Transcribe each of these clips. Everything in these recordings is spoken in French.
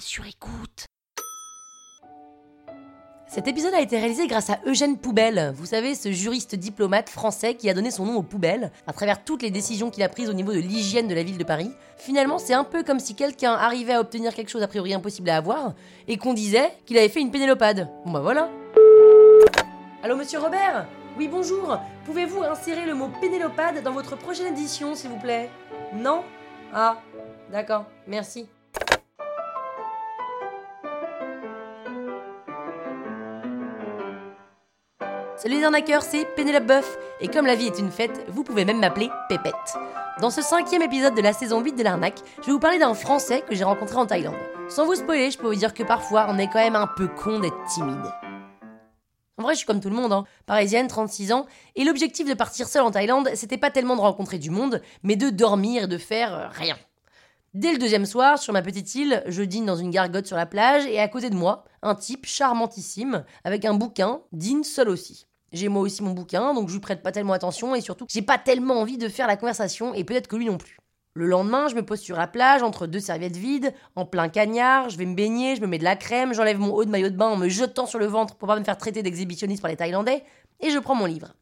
sur écoute. Cet épisode a été réalisé grâce à Eugène Poubelle, vous savez, ce juriste diplomate français qui a donné son nom aux poubelles à travers toutes les décisions qu'il a prises au niveau de l'hygiène de la ville de Paris. Finalement, c'est un peu comme si quelqu'un arrivait à obtenir quelque chose a priori impossible à avoir et qu'on disait qu'il avait fait une pénélopade. Bon bah voilà. Allô monsieur Robert? Oui bonjour, pouvez-vous insérer le mot pénélopade dans votre prochaine édition s'il vous plaît? Non? Ah, d'accord, merci. Salut les arnaqueurs, c'est Pénélope Boeuf, et comme la vie est une fête, vous pouvez même m'appeler Pépette. Dans ce cinquième épisode de la saison 8 de l'arnaque, je vais vous parler d'un Français que j'ai rencontré en Thaïlande. Sans vous spoiler, je peux vous dire que parfois, on est quand même un peu con d'être timide. En vrai, je suis comme tout le monde, hein. parisienne, 36 ans, et l'objectif de partir seule en Thaïlande, c'était pas tellement de rencontrer du monde, mais de dormir et de faire euh, rien. Dès le deuxième soir, sur ma petite île, je dîne dans une gargote sur la plage, et à côté de moi, un type charmantissime, avec un bouquin, dîne seul aussi. J'ai moi aussi mon bouquin, donc je lui prête pas tellement attention et surtout, j'ai pas tellement envie de faire la conversation et peut-être que lui non plus. Le lendemain, je me pose sur la plage entre deux serviettes vides, en plein cagnard, je vais me baigner, je me mets de la crème, j'enlève mon haut de maillot de bain en me jetant sur le ventre pour pas me faire traiter d'exhibitionniste par les Thaïlandais, et je prends mon livre.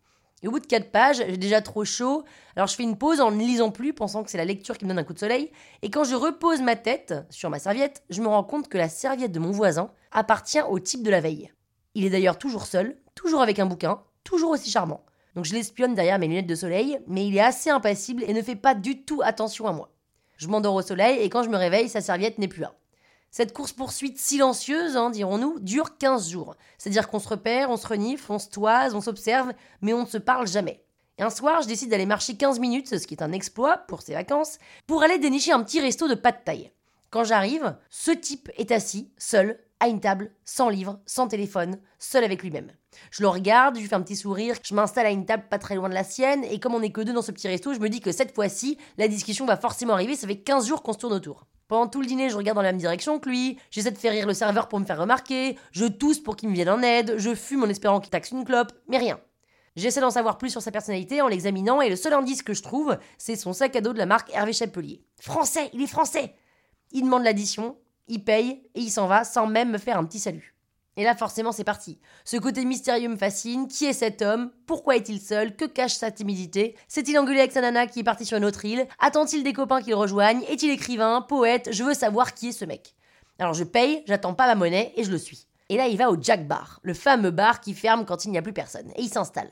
Et au bout de quatre pages, j'ai déjà trop chaud, alors je fais une pause en ne lisant plus, pensant que c'est la lecture qui me donne un coup de soleil, et quand je repose ma tête sur ma serviette, je me rends compte que la serviette de mon voisin appartient au type de la veille. Il est d'ailleurs toujours seul, toujours avec un bouquin, toujours aussi charmant. Donc je l'espionne derrière mes lunettes de soleil, mais il est assez impassible et ne fait pas du tout attention à moi. Je m'endors au soleil et quand je me réveille, sa serviette n'est plus là. Cette course-poursuite silencieuse, hein, dirons-nous, dure 15 jours. C'est-à-dire qu'on se repère, on se renifle, on se toise, on s'observe, mais on ne se parle jamais. Et un soir, je décide d'aller marcher 15 minutes, ce qui est un exploit pour ces vacances, pour aller dénicher un petit resto de pas de taille. Quand j'arrive, ce type est assis, seul, à une table, sans livre, sans téléphone, seul avec lui-même. Je le regarde, je lui fais un petit sourire, je m'installe à une table pas très loin de la sienne, et comme on n'est que deux dans ce petit resto, je me dis que cette fois-ci, la discussion va forcément arriver, ça fait 15 jours qu'on se tourne autour. Pendant tout le dîner, je regarde dans la même direction que lui, j'essaie de faire rire le serveur pour me faire remarquer, je tousse pour qu'il me vienne en aide, je fume en espérant qu'il taxe une clope, mais rien. J'essaie d'en savoir plus sur sa personnalité en l'examinant, et le seul indice que je trouve, c'est son sac à dos de la marque Hervé Chapelier. Français, il est français Il demande l'addition, il paye, et il s'en va sans même me faire un petit salut. Et là, forcément, c'est parti. Ce côté mystérieux me fascine. Qui est cet homme? Pourquoi est-il seul? Que cache sa timidité? S'est-il engueulé avec sa nana qui est partie sur une autre île? Attend-il des copains qui le rejoignent Est-il écrivain Poète? Je veux savoir qui est ce mec. Alors je paye, j'attends pas ma monnaie et je le suis. Et là, il va au Jack Bar, le fameux bar qui ferme quand il n'y a plus personne. Et il s'installe.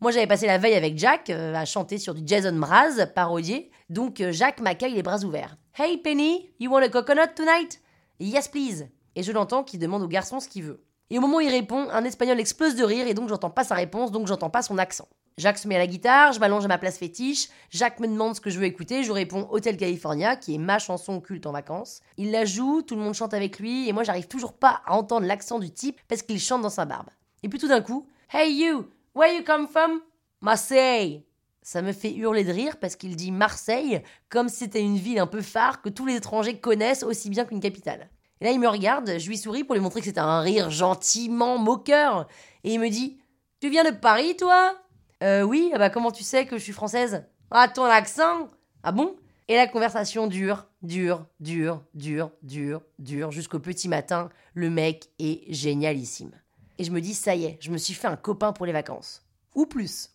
Moi, j'avais passé la veille avec Jack euh, à chanter sur du Jason Mraz, parodié. Donc, euh, Jack m'accueille les bras ouverts. Hey Penny, you want a coconut tonight? Yes, please. Et je l'entends qui demande au garçon ce qu'il veut. Et au moment où il répond, un espagnol explose de rire et donc j'entends pas sa réponse, donc j'entends pas son accent. Jacques se met à la guitare, je m'allonge à ma place fétiche, Jacques me demande ce que je veux écouter, je réponds Hotel California, qui est ma chanson culte en vacances. Il la joue, tout le monde chante avec lui, et moi j'arrive toujours pas à entendre l'accent du type parce qu'il chante dans sa barbe. Et puis tout d'un coup, Hey you, where you come from? Marseille! Ça me fait hurler de rire parce qu'il dit Marseille comme c'était une ville un peu phare que tous les étrangers connaissent aussi bien qu'une capitale. Et là, il me regarde, je lui souris pour lui montrer que c'était un rire gentiment moqueur. Et il me dit Tu viens de Paris, toi? Euh, oui, ah bah comment tu sais que je suis française? Ah, ton accent Ah bon? Et la conversation dure, dure, dure, dure, dure, dure, jusqu'au petit matin. Le mec est génialissime. Et je me dis Ça y est, je me suis fait un copain pour les vacances. Ou plus.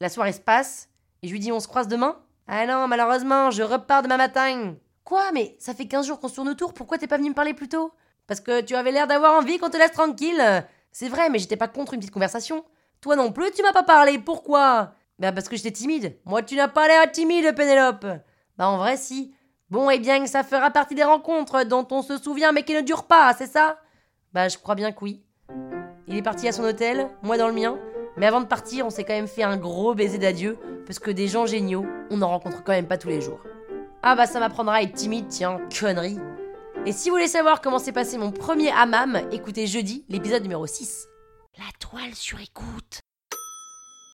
La soirée se passe, et je lui dis On se croise demain? Ah non, malheureusement, je repars demain matin. Quoi Mais ça fait 15 jours qu'on se tourne autour, pourquoi t'es pas venu me parler plus tôt? Parce que tu avais l'air d'avoir envie qu'on te laisse tranquille. C'est vrai, mais j'étais pas contre une petite conversation. Toi non plus, tu m'as pas parlé, pourquoi? Bah parce que j'étais timide. Moi, tu n'as pas l'air timide, Pénélope. Bah en vrai, si. Bon, eh bien, ça fera partie des rencontres dont on se souvient mais qui ne durent pas, c'est ça? Bah je crois bien que oui. Il est parti à son hôtel, moi dans le mien. Mais avant de partir, on s'est quand même fait un gros baiser d'adieu, parce que des gens géniaux, on n'en rencontre quand même pas tous les jours. Ah bah ça m'apprendra à être timide, tiens, connerie. Et si vous voulez savoir comment s'est passé mon premier hammam, écoutez jeudi l'épisode numéro 6. La toile sur écoute.